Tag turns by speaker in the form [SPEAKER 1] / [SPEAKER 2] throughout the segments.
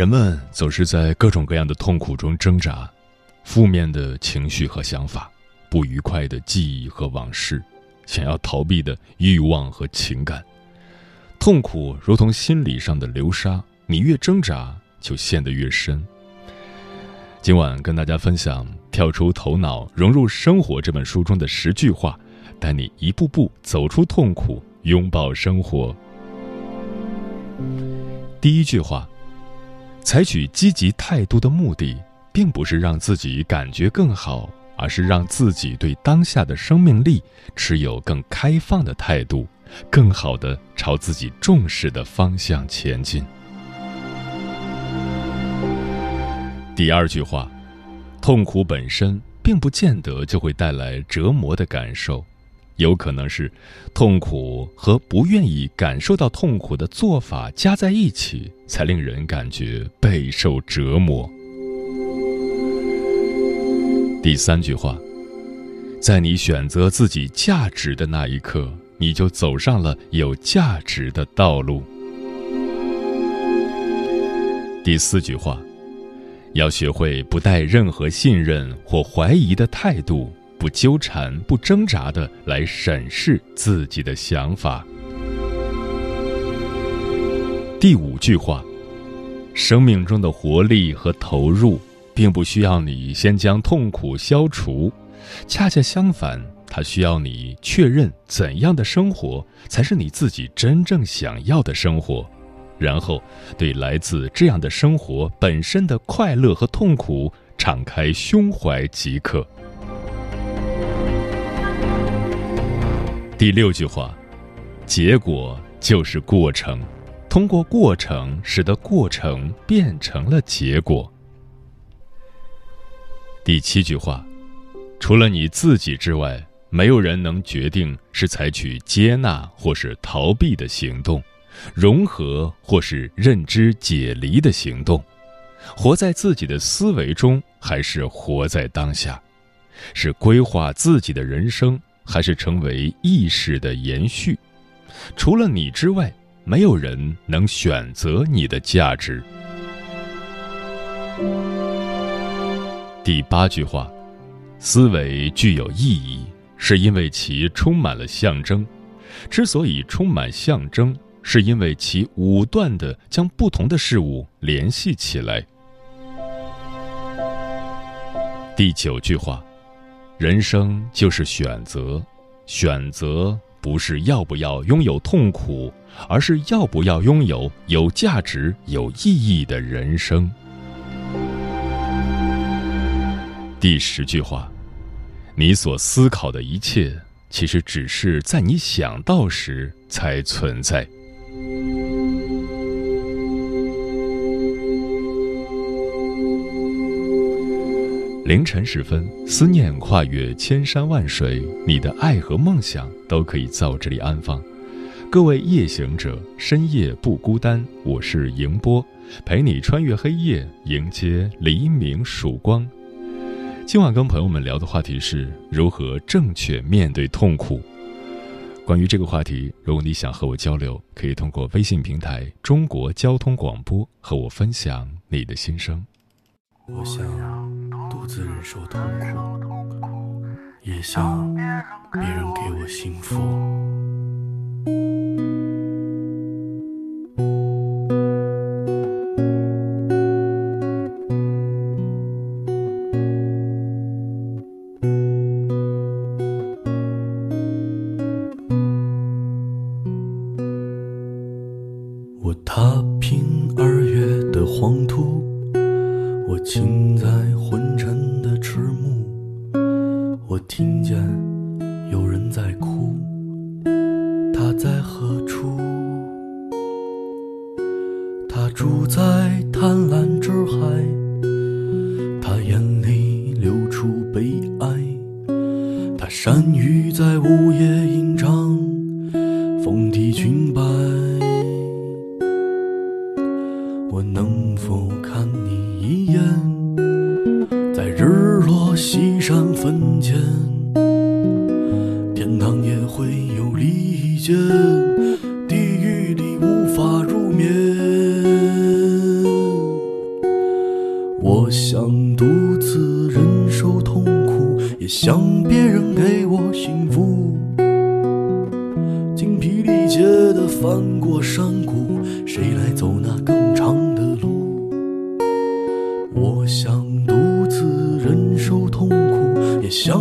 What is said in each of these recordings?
[SPEAKER 1] 人们总是在各种各样的痛苦中挣扎，负面的情绪和想法，不愉快的记忆和往事，想要逃避的欲望和情感。痛苦如同心理上的流沙，你越挣扎，就陷得越深。今晚跟大家分享《跳出头脑，融入生活》这本书中的十句话，带你一步步走出痛苦，拥抱生活。第一句话。采取积极态度的目的，并不是让自己感觉更好，而是让自己对当下的生命力持有更开放的态度，更好的朝自己重视的方向前进。第二句话，痛苦本身并不见得就会带来折磨的感受。有可能是痛苦和不愿意感受到痛苦的做法加在一起，才令人感觉备受折磨。第三句话，在你选择自己价值的那一刻，你就走上了有价值的道路。第四句话，要学会不带任何信任或怀疑的态度。不纠缠、不挣扎的来审视自己的想法。第五句话：生命中的活力和投入，并不需要你先将痛苦消除，恰恰相反，它需要你确认怎样的生活才是你自己真正想要的生活，然后对来自这样的生活本身的快乐和痛苦敞开胸怀即可。第六句话，结果就是过程，通过过程使得过程变成了结果。第七句话，除了你自己之外，没有人能决定是采取接纳或是逃避的行动，融合或是认知解离的行动，活在自己的思维中，还是活在当下，是规划自己的人生。还是成为意识的延续，除了你之外，没有人能选择你的价值。第八句话，思维具有意义，是因为其充满了象征。之所以充满象征，是因为其武断的将不同的事物联系起来。第九句话。人生就是选择，选择不是要不要拥有痛苦，而是要不要拥有有价值、有意义的人生。第十句话，你所思考的一切，其实只是在你想到时才存在。凌晨时分，思念跨越千山万水，你的爱和梦想都可以在我这里安放。各位夜行者，深夜不孤单，我是迎波，陪你穿越黑夜，迎接黎明曙光。今晚跟朋友们聊的话题是如何正确面对痛苦。关于这个话题，如果你想和我交流，可以通过微信平台“中国交通广播”和我分享你的心声。
[SPEAKER 2] 我想。独自忍受痛苦，也想别人给我幸福。山雨在午夜。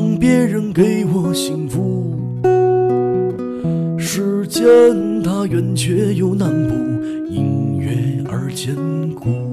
[SPEAKER 2] 苦，也想别人给我幸福。时间它圆却又难补，隐约而坚固。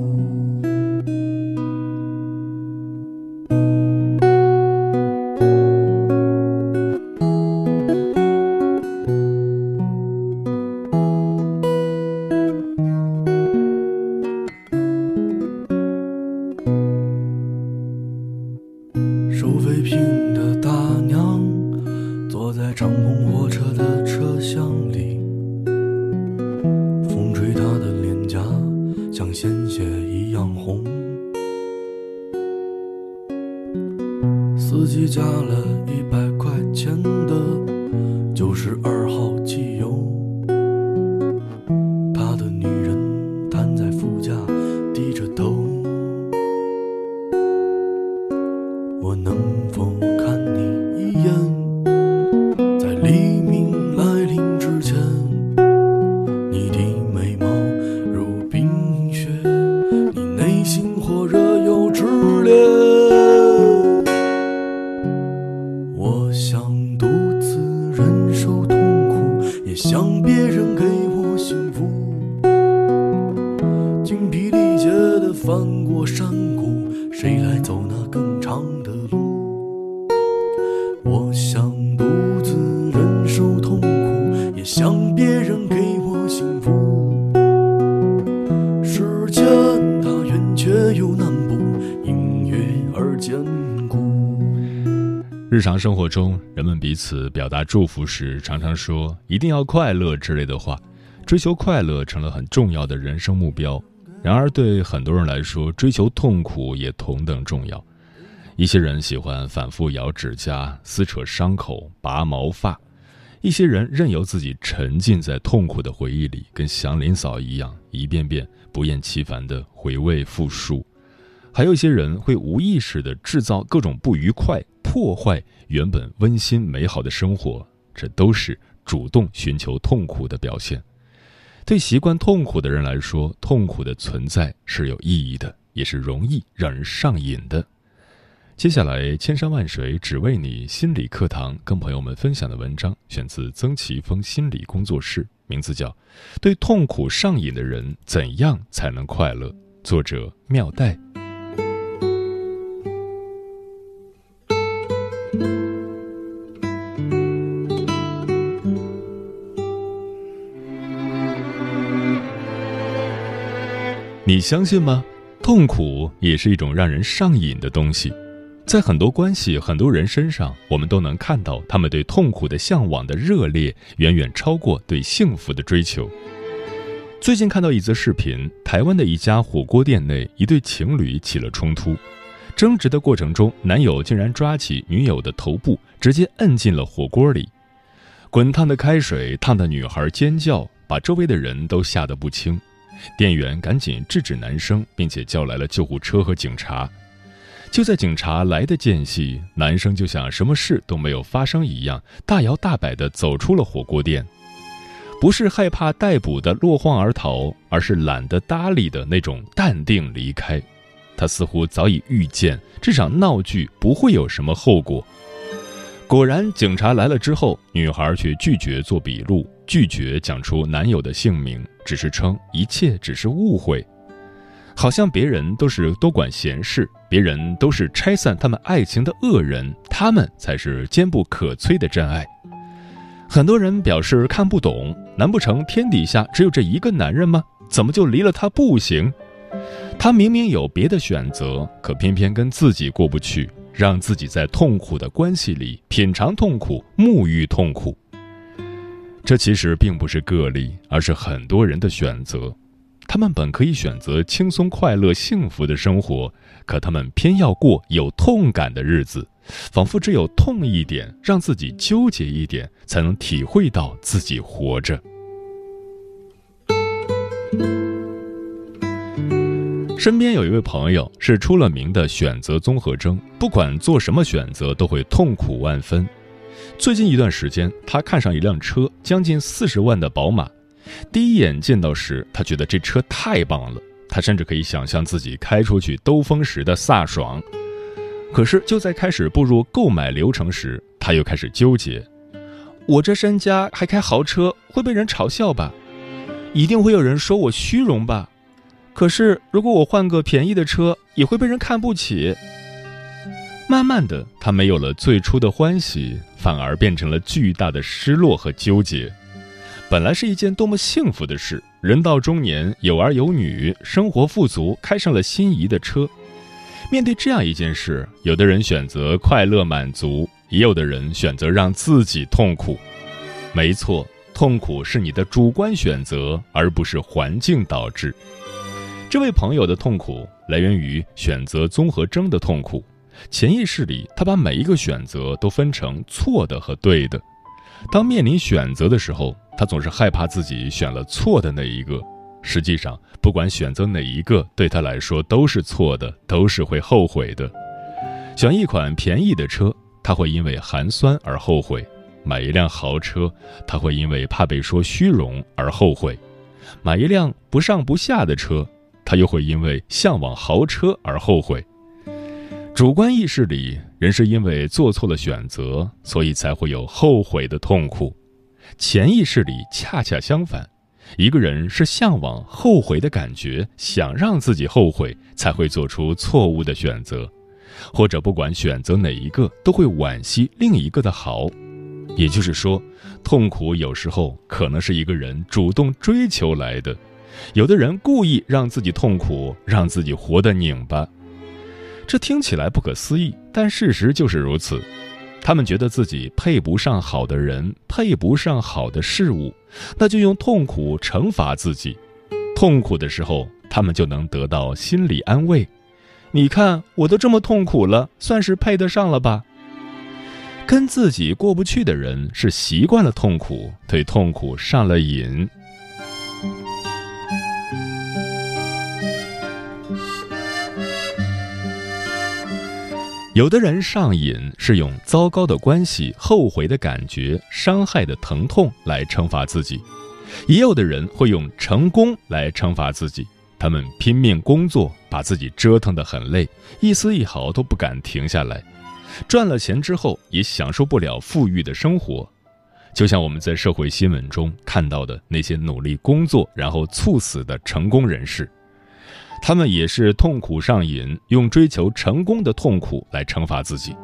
[SPEAKER 2] 二号汽油，
[SPEAKER 1] 日常生活中，人们彼此表达祝福时，常常说“一定要快乐”之类的话，追求快乐成了很重要的人生目标。然而，对很多人来说，追求痛苦也同等重要。一些人喜欢反复咬指甲、撕扯伤口、拔毛发；一些人任由自己沉浸在痛苦的回忆里，跟祥林嫂一样，一遍遍不厌其烦地回味复述。还有一些人会无意识地制造各种不愉快，破坏原本温馨美好的生活，这都是主动寻求痛苦的表现。对习惯痛苦的人来说，痛苦的存在是有意义的，也是容易让人上瘾的。接下来，千山万水只为你心理课堂跟朋友们分享的文章，选自曾奇峰心理工作室，名字叫《对痛苦上瘾的人怎样才能快乐》，作者妙黛。你相信吗？痛苦也是一种让人上瘾的东西。在很多关系、很多人身上，我们都能看到他们对痛苦的向往的热烈，远远超过对幸福的追求。最近看到一则视频，台湾的一家火锅店内，一对情侣起了冲突，争执的过程中，男友竟然抓起女友的头部，直接摁进了火锅里。滚烫的开水烫得女孩尖叫，把周围的人都吓得不轻。店员赶紧制止男生，并且叫来了救护车和警察。就在警察来的间隙，男生就像什么事都没有发生一样，大摇大摆地走出了火锅店。不是害怕逮捕的落荒而逃，而是懒得搭理的那种淡定离开。他似乎早已预见这场闹剧不会有什么后果。果然，警察来了之后，女孩却拒绝做笔录，拒绝讲出男友的姓名，只是称一切只是误会，好像别人都是多管闲事，别人都是拆散他们爱情的恶人，他们才是坚不可摧的真爱。很多人表示看不懂，难不成天底下只有这一个男人吗？怎么就离了他不行？他明明有别的选择，可偏偏跟自己过不去，让自己在痛苦的关系里品尝痛苦、沐浴痛苦。这其实并不是个例，而是很多人的选择。他们本可以选择轻松、快乐、幸福的生活，可他们偏要过有痛感的日子。仿佛只有痛一点，让自己纠结一点，才能体会到自己活着。身边有一位朋友是出了名的选择综合征，不管做什么选择都会痛苦万分。最近一段时间，他看上一辆车，将近四十万的宝马。第一眼见到时，他觉得这车太棒了，他甚至可以想象自己开出去兜风时的飒爽。可是就在开始步入购买流程时，他又开始纠结：我这身家还开豪车，会被人嘲笑吧？一定会有人说我虚荣吧？可是如果我换个便宜的车，也会被人看不起。慢慢的，他没有了最初的欢喜，反而变成了巨大的失落和纠结。本来是一件多么幸福的事，人到中年，有儿有女，生活富足，开上了心仪的车。面对这样一件事，有的人选择快乐满足，也有的人选择让自己痛苦。没错，痛苦是你的主观选择，而不是环境导致。这位朋友的痛苦来源于选择综合征的痛苦，潜意识里他把每一个选择都分成错的和对的。当面临选择的时候，他总是害怕自己选了错的那一个。实际上，不管选择哪一个，对他来说都是错的，都是会后悔的。选一款便宜的车，他会因为寒酸而后悔；买一辆豪车，他会因为怕被说虚荣而后悔；买一辆不上不下的车，他又会因为向往豪车而后悔。主观意识里，人是因为做错了选择，所以才会有后悔的痛苦；潜意识里恰恰相反。一个人是向往后悔的感觉，想让自己后悔，才会做出错误的选择，或者不管选择哪一个，都会惋惜另一个的好。也就是说，痛苦有时候可能是一个人主动追求来的，有的人故意让自己痛苦，让自己活得拧巴。这听起来不可思议，但事实就是如此。他们觉得自己配不上好的人，配不上好的事物，那就用痛苦惩罚自己。痛苦的时候，他们就能得到心理安慰。你看，我都这么痛苦了，算是配得上了吧？跟自己过不去的人是习惯了痛苦，对痛苦上了瘾。有的人上瘾是用糟糕的关系、后悔的感觉、伤害的疼痛来惩罚自己，也有的人会用成功来惩罚自己。他们拼命工作，把自己折腾得很累，一丝一毫都不敢停下来。赚了钱之后，也享受不了富裕的生活。就像我们在社会新闻中看到的那些努力工作然后猝死的成功人士。他们也是痛苦上瘾，用追求成功的痛苦来惩罚自己。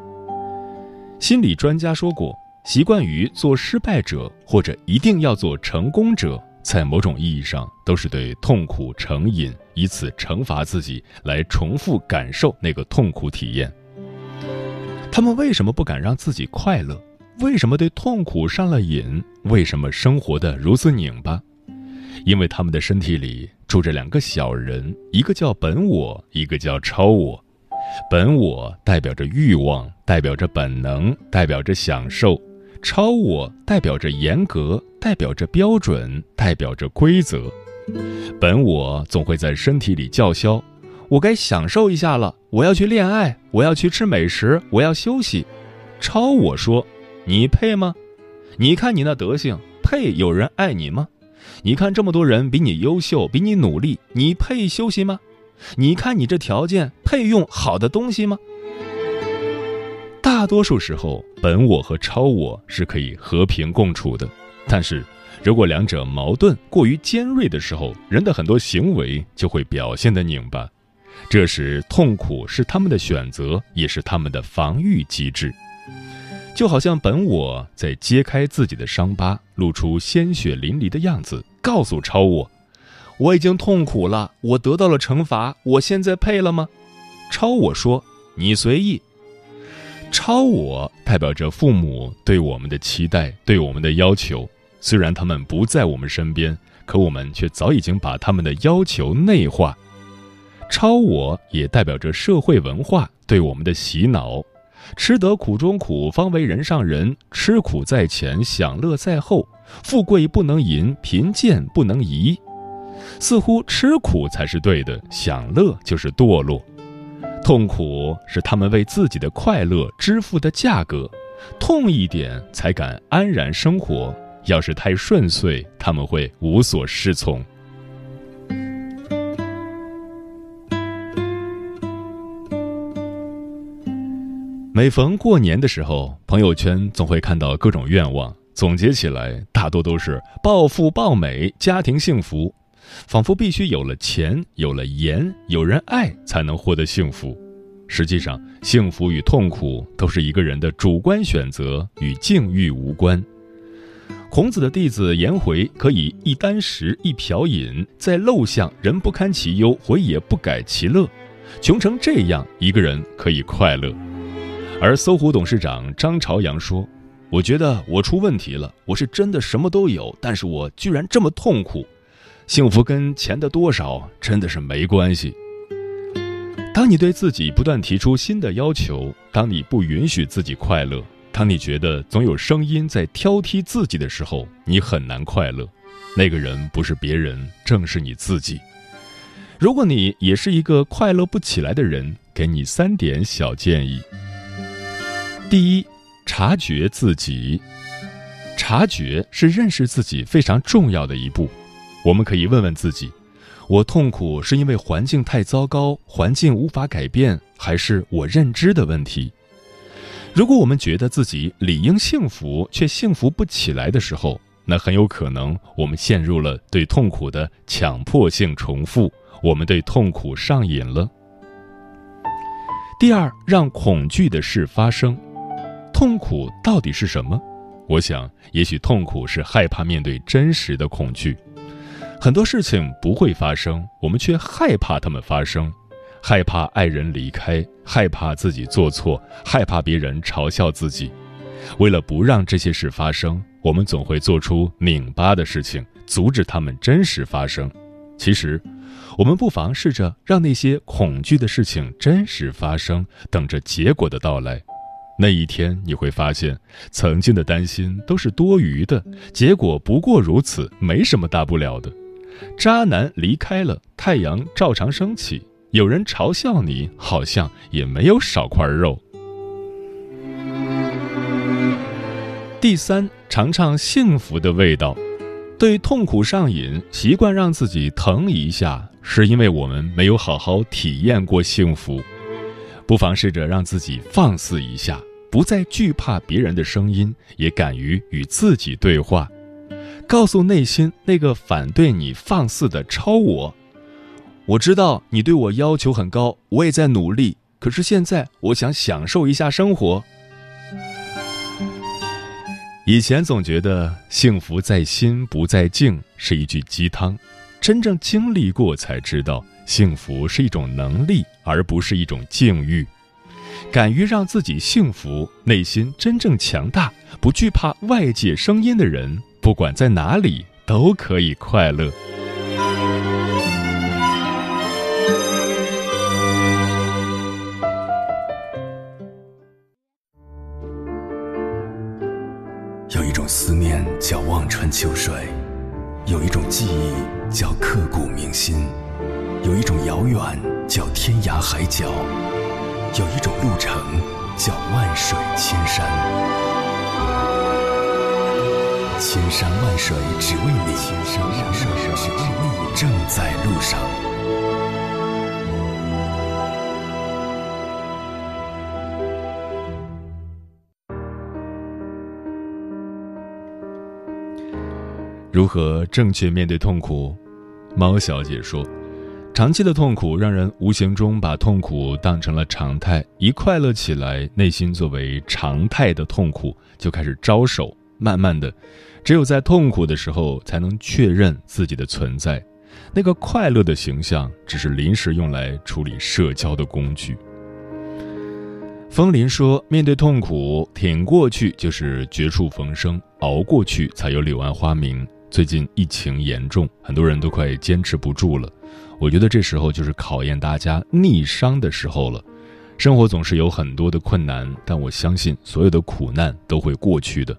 [SPEAKER 1] 心理专家说过，习惯于做失败者或者一定要做成功者，在某种意义上都是对痛苦成瘾，以此惩罚自己，来重复感受那个痛苦体验。他们为什么不敢让自己快乐？为什么对痛苦上了瘾？为什么生活的如此拧巴？因为他们的身体里。住着两个小人，一个叫本我，一个叫超我。本我代表着欲望，代表着本能，代表着享受；超我代表着严格，代表着标准，代表着规则。本我总会在身体里叫嚣：“我该享受一下了，我要去恋爱，我要去吃美食，我要休息。”超我说：“你配吗？你看你那德行，配有人爱你吗？”你看这么多人比你优秀，比你努力，你配休息吗？你看你这条件配用好的东西吗？大多数时候，本我和超我是可以和平共处的，但是，如果两者矛盾过于尖锐的时候，人的很多行为就会表现得拧巴。这时，痛苦是他们的选择，也是他们的防御机制。就好像本我在揭开自己的伤疤，露出鲜血淋漓的样子，告诉超我：“我已经痛苦了，我得到了惩罚，我现在配了吗？”超我说：“你随意。”超我代表着父母对我们的期待，对我们的要求。虽然他们不在我们身边，可我们却早已经把他们的要求内化。超我也代表着社会文化对我们的洗脑。吃得苦中苦，方为人上人。吃苦在前，享乐在后。富贵不能淫，贫贱不能移。似乎吃苦才是对的，享乐就是堕落。痛苦是他们为自己的快乐支付的价格。痛一点才敢安然生活。要是太顺遂，他们会无所适从。每逢过年的时候，朋友圈总会看到各种愿望，总结起来大多都是暴富、暴美、家庭幸福，仿佛必须有了钱、有了颜、有人爱才能获得幸福。实际上，幸福与痛苦都是一个人的主观选择，与境遇无关。孔子的弟子颜回可以一箪食、一瓢饮，在陋巷人不堪其忧，回也不改其乐。穷成这样，一个人可以快乐。而搜狐董事长张朝阳说：“我觉得我出问题了，我是真的什么都有，但是我居然这么痛苦。幸福跟钱的多少真的是没关系。当你对自己不断提出新的要求，当你不允许自己快乐，当你觉得总有声音在挑剔自己的时候，你很难快乐。那个人不是别人，正是你自己。如果你也是一个快乐不起来的人，给你三点小建议。”第一，察觉自己。察觉是认识自己非常重要的一步。我们可以问问自己：我痛苦是因为环境太糟糕，环境无法改变，还是我认知的问题？如果我们觉得自己理应幸福却幸福不起来的时候，那很有可能我们陷入了对痛苦的强迫性重复，我们对痛苦上瘾了。第二，让恐惧的事发生。痛苦到底是什么？我想，也许痛苦是害怕面对真实的恐惧。很多事情不会发生，我们却害怕它们发生，害怕爱人离开，害怕自己做错，害怕别人嘲笑自己。为了不让这些事发生，我们总会做出拧巴的事情，阻止他们真实发生。其实，我们不妨试着让那些恐惧的事情真实发生，等着结果的到来。那一天你会发现，曾经的担心都是多余的，结果不过如此，没什么大不了的。渣男离开了，太阳照常升起；有人嘲笑你，好像也没有少块肉。第三，尝尝幸福的味道。对痛苦上瘾，习惯让自己疼一下，是因为我们没有好好体验过幸福。不妨试着让自己放肆一下，不再惧怕别人的声音，也敢于与自己对话，告诉内心那个反对你放肆的超我：“我知道你对我要求很高，我也在努力，可是现在我想享受一下生活。”以前总觉得“幸福在心不在境”是一句鸡汤，真正经历过才知道。幸福是一种能力，而不是一种境遇。敢于让自己幸福，内心真正强大，不惧怕外界声音的人，不管在哪里都可以快乐。
[SPEAKER 3] 有一种思念叫望穿秋水，有一种记忆叫刻骨铭心。有一种遥远叫天涯海角，有一种路程叫万水千山。千山万水只为你，千山万水只为你，正在路上。
[SPEAKER 1] 如何正确面对痛苦？猫小姐说。长期的痛苦让人无形中把痛苦当成了常态，一快乐起来，内心作为常态的痛苦就开始招手。慢慢的，只有在痛苦的时候才能确认自己的存在。那个快乐的形象只是临时用来处理社交的工具。风林说：“面对痛苦，挺过去就是绝处逢生，熬过去才有柳暗花明。”最近疫情严重，很多人都快坚持不住了。我觉得这时候就是考验大家逆商的时候了。生活总是有很多的困难，但我相信所有的苦难都会过去的。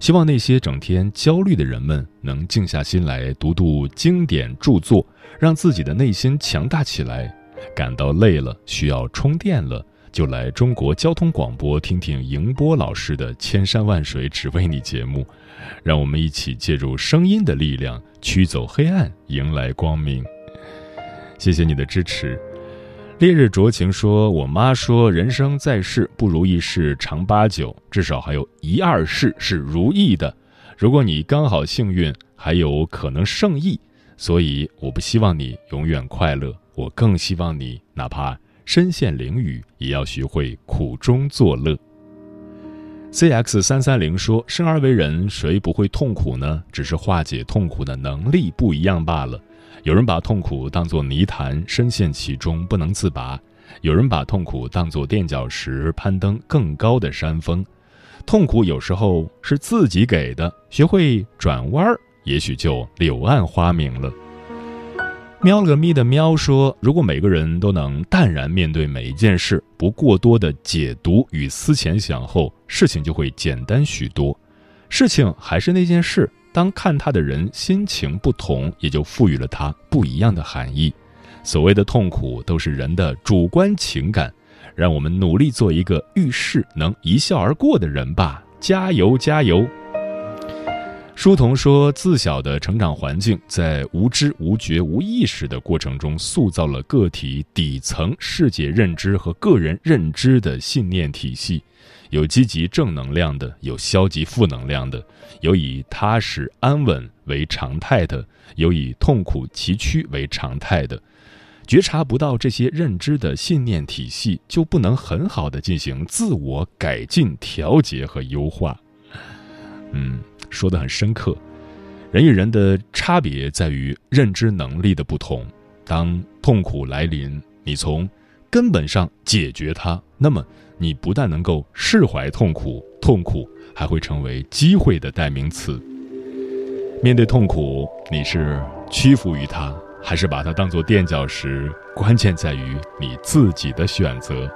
[SPEAKER 1] 希望那些整天焦虑的人们能静下心来读读经典著作，让自己的内心强大起来。感到累了，需要充电了。就来中国交通广播听听迎波老师的《千山万水只为你》节目，让我们一起借助声音的力量驱走黑暗，迎来光明。谢谢你的支持。烈日灼情说：“我妈说，人生在世不如意事常八九，至少还有一二事是如意的。如果你刚好幸运，还有可能胜意。所以我不希望你永远快乐，我更希望你哪怕……”身陷囹圄，也要学会苦中作乐。C X 三三零说：“生而为人，谁不会痛苦呢？只是化解痛苦的能力不一样罢了。有人把痛苦当作泥潭，深陷其中不能自拔；有人把痛苦当作垫脚石，攀登更高的山峰。痛苦有时候是自己给的，学会转弯儿，也许就柳暗花明了。”喵了个咪的喵说：“如果每个人都能淡然面对每一件事，不过多的解读与思前想后，事情就会简单许多。事情还是那件事，当看他的人心情不同，也就赋予了它不一样的含义。所谓的痛苦，都是人的主观情感。让我们努力做一个遇事能一笑而过的人吧！加油，加油！”书童说：“自小的成长环境，在无知、无觉、无意识的过程中，塑造了个体底层世界认知和个人认知的信念体系。有积极正能量的，有消极负能量的，有以踏实安稳为常态的，有以痛苦崎岖为常态的。觉察不到这些认知的信念体系，就不能很好的进行自我改进、调节和优化。”嗯。说的很深刻，人与人的差别在于认知能力的不同。当痛苦来临，你从根本上解决它，那么你不但能够释怀痛苦，痛苦还会成为机会的代名词。面对痛苦，你是屈服于它，还是把它当做垫脚石？关键在于你自己的选择。